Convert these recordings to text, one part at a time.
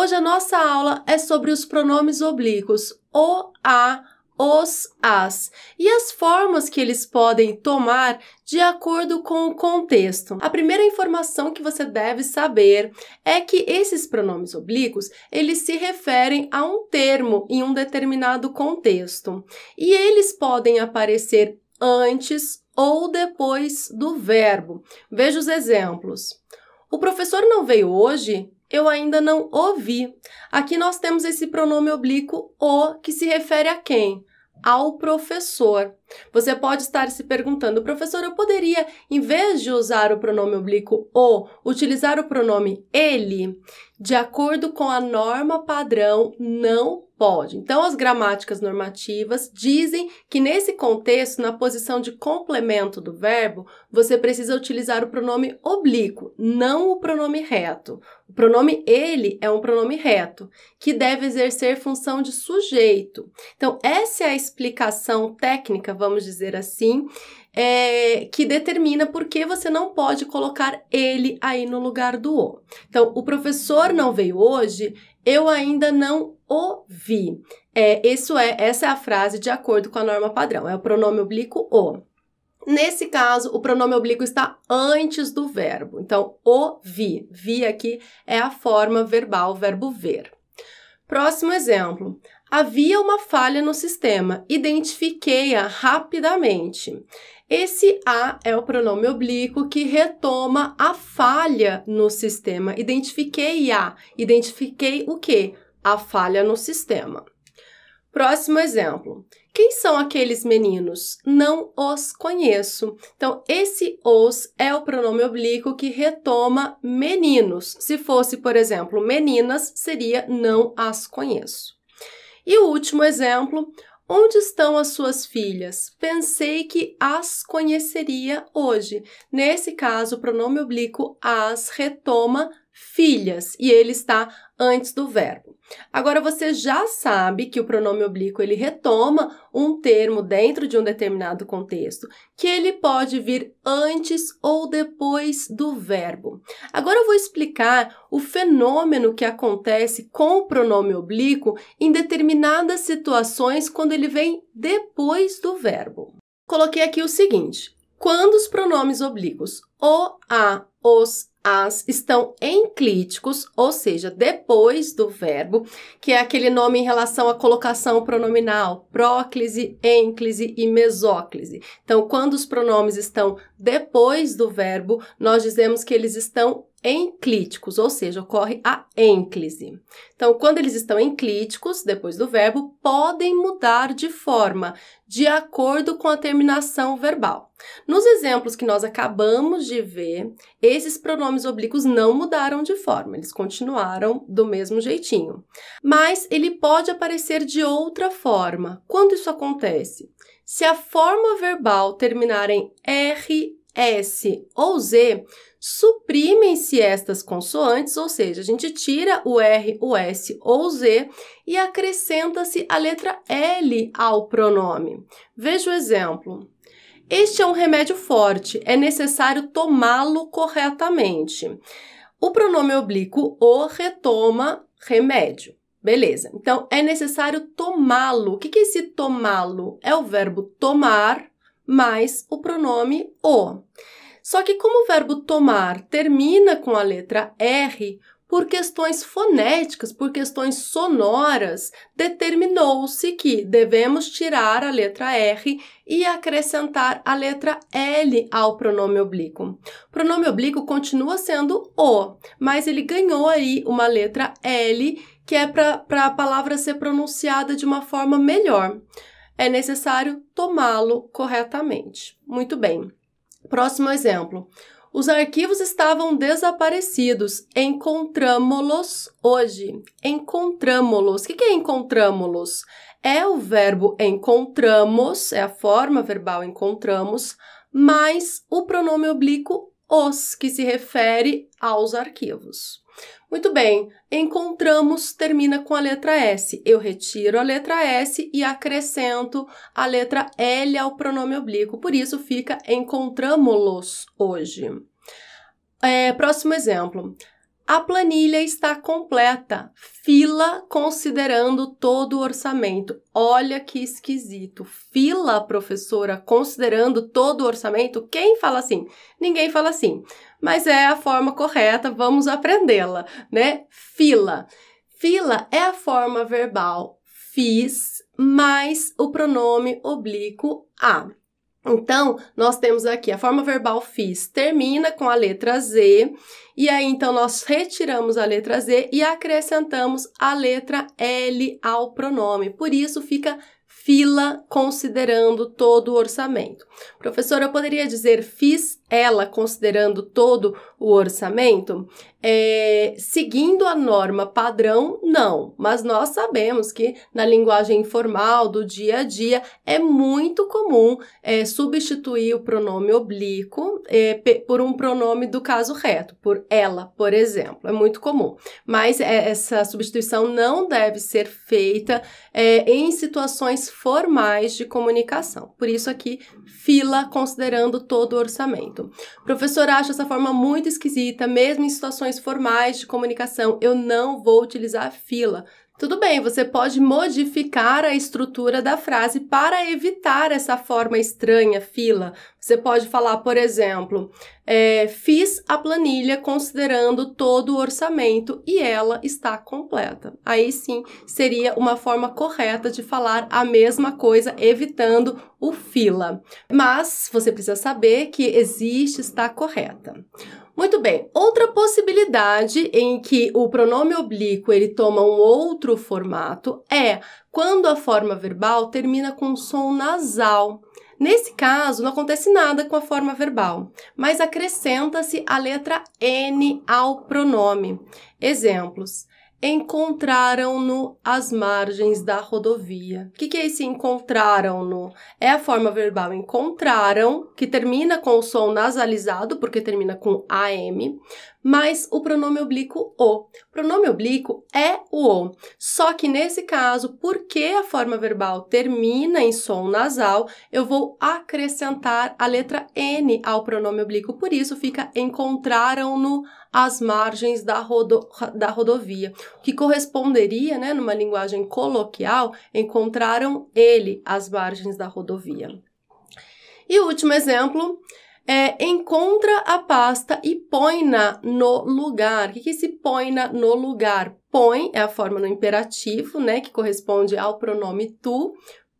Hoje a nossa aula é sobre os pronomes oblíquos o, a, os, as e as formas que eles podem tomar de acordo com o contexto. A primeira informação que você deve saber é que esses pronomes oblíquos, eles se referem a um termo em um determinado contexto e eles podem aparecer antes ou depois do verbo. Veja os exemplos. O professor não veio hoje? Eu ainda não ouvi. Aqui nós temos esse pronome oblíquo o, que se refere a quem? Ao professor. Você pode estar se perguntando, professor, eu poderia, em vez de usar o pronome oblíquo o, utilizar o pronome ele? De acordo com a norma padrão, não Pode. Então, as gramáticas normativas dizem que nesse contexto, na posição de complemento do verbo, você precisa utilizar o pronome oblíquo, não o pronome reto. O pronome ele é um pronome reto, que deve exercer função de sujeito. Então, essa é a explicação técnica, vamos dizer assim, é, que determina por que você não pode colocar ele aí no lugar do o. Então, o professor não veio hoje, eu ainda não ouvi. É, isso é, essa é a frase de acordo com a norma padrão. É o pronome oblíquo o. Nesse caso, o pronome oblíquo está antes do verbo. Então, ouvi. Vi aqui é a forma verbal, verbo ver. Próximo exemplo. Havia uma falha no sistema. Identifiquei-a rapidamente. Esse a é o pronome oblíquo que retoma a falha no sistema. Identifiquei a. Identifiquei o que? A falha no sistema. Próximo exemplo. Quem são aqueles meninos? Não os conheço. Então, esse os é o pronome oblíquo que retoma meninos. Se fosse, por exemplo, meninas, seria não as conheço. E o último exemplo, Onde estão as suas filhas? Pensei que as conheceria hoje. Nesse caso, o pronome oblíquo as retoma filhas e ele está antes do verbo. Agora você já sabe que o pronome oblíquo ele retoma um termo dentro de um determinado contexto, que ele pode vir antes ou depois do verbo. Agora eu vou explicar o fenômeno que acontece com o pronome oblíquo em determinadas situações quando ele vem depois do verbo. Coloquei aqui o seguinte: quando os pronomes oblíquos o, a, os, as estão enclíticos, ou seja, depois do verbo, que é aquele nome em relação à colocação pronominal, próclise, ênclise e mesóclise. Então, quando os pronomes estão depois do verbo, nós dizemos que eles estão enclíticos, ou seja, ocorre a ênclise. Então, quando eles estão enclíticos, depois do verbo, podem mudar de forma, de acordo com a terminação verbal. Nos exemplos que nós acabamos de ver, esses pronomes oblíquos não mudaram de forma, eles continuaram do mesmo jeitinho. Mas ele pode aparecer de outra forma. Quando isso acontece? Se a forma verbal terminar em R, S ou Z, suprimem-se estas consoantes, ou seja, a gente tira o R, o S ou o Z e acrescenta-se a letra L ao pronome. Veja o exemplo. Este é um remédio forte, é necessário tomá-lo corretamente. O pronome oblíquo o retoma remédio. Beleza. Então, é necessário tomá-lo. O que é esse tomá-lo? É o verbo tomar mais o pronome o. Só que como o verbo tomar termina com a letra R, por questões fonéticas, por questões sonoras, determinou-se que devemos tirar a letra R e acrescentar a letra L ao pronome oblíquo. O pronome oblíquo continua sendo o, mas ele ganhou aí uma letra L que é para a palavra ser pronunciada de uma forma melhor é necessário tomá-lo corretamente. Muito bem. Próximo exemplo. Os arquivos estavam desaparecidos. Encontramos-los hoje. Encontramos-los. O que é encontramos-los? É o verbo encontramos, é a forma verbal encontramos, mais o pronome oblíquo os, que se refere aos arquivos. Muito bem, encontramos termina com a letra S. Eu retiro a letra S e acrescento a letra L ao pronome oblíquo. Por isso fica encontramos-los hoje. É, próximo exemplo. A planilha está completa. Fila considerando todo o orçamento. Olha que esquisito. Fila, professora, considerando todo o orçamento? Quem fala assim? Ninguém fala assim. Mas é a forma correta, vamos aprendê-la, né? Fila. Fila é a forma verbal fiz mais o pronome oblíquo a. Então, nós temos aqui a forma verbal fiz termina com a letra Z, e aí então nós retiramos a letra Z e acrescentamos a letra L ao pronome. Por isso fica fila considerando todo o orçamento. Professora, eu poderia dizer fiz ela considerando todo o orçamento? É, seguindo a norma padrão, não, mas nós sabemos que na linguagem informal do dia a dia é muito comum é, substituir o pronome oblíquo é, por um pronome do caso reto, por ela, por exemplo, é muito comum. Mas é, essa substituição não deve ser feita é, em situações formais de comunicação. Por isso aqui, fila considerando todo o orçamento. O professor acha essa forma muito esquisita, mesmo em situações formais de comunicação. Eu não vou utilizar fila. Tudo bem, você pode modificar a estrutura da frase para evitar essa forma estranha, fila. Você pode falar, por exemplo, é, fiz a planilha considerando todo o orçamento e ela está completa. Aí sim seria uma forma correta de falar a mesma coisa, evitando o fila. Mas você precisa saber que existe, está correta. Muito bem, outra possibilidade em que o pronome oblíquo ele toma um outro formato é quando a forma verbal termina com som nasal. Nesse caso, não acontece nada com a forma verbal, mas acrescenta-se a letra N ao pronome. Exemplos: encontraram-no às margens da rodovia. O que, que é esse encontraram-no? É a forma verbal encontraram, que termina com o som nasalizado, porque termina com AM, mais o pronome oblíquo o. O pronome oblíquo é o o. Só que nesse caso, porque a forma verbal termina em som nasal, eu vou acrescentar a letra N ao pronome oblíquo. Por isso fica encontraram-no às margens da, rodo, da rodovia, que corresponderia, né, numa linguagem coloquial, encontraram ele às margens da rodovia. E o último exemplo é, encontra a pasta e põe-na no lugar. O que, que se põe-na no lugar? Põe é a forma no imperativo, né, que corresponde ao pronome tu.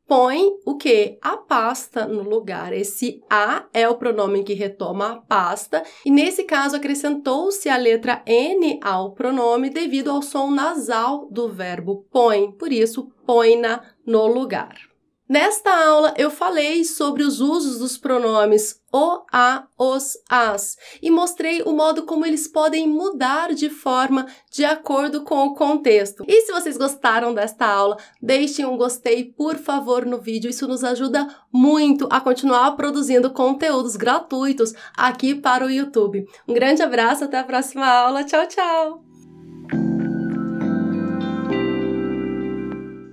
Põe o que? A pasta no lugar. Esse a é o pronome que retoma a pasta, e nesse caso acrescentou-se a letra N ao pronome devido ao som nasal do verbo põe, por isso põe-na no lugar. Nesta aula eu falei sobre os usos dos pronomes o, a, os, as e mostrei o modo como eles podem mudar de forma de acordo com o contexto. E se vocês gostaram desta aula, deixem um gostei, por favor, no vídeo. Isso nos ajuda muito a continuar produzindo conteúdos gratuitos aqui para o YouTube. Um grande abraço, até a próxima aula. Tchau, tchau!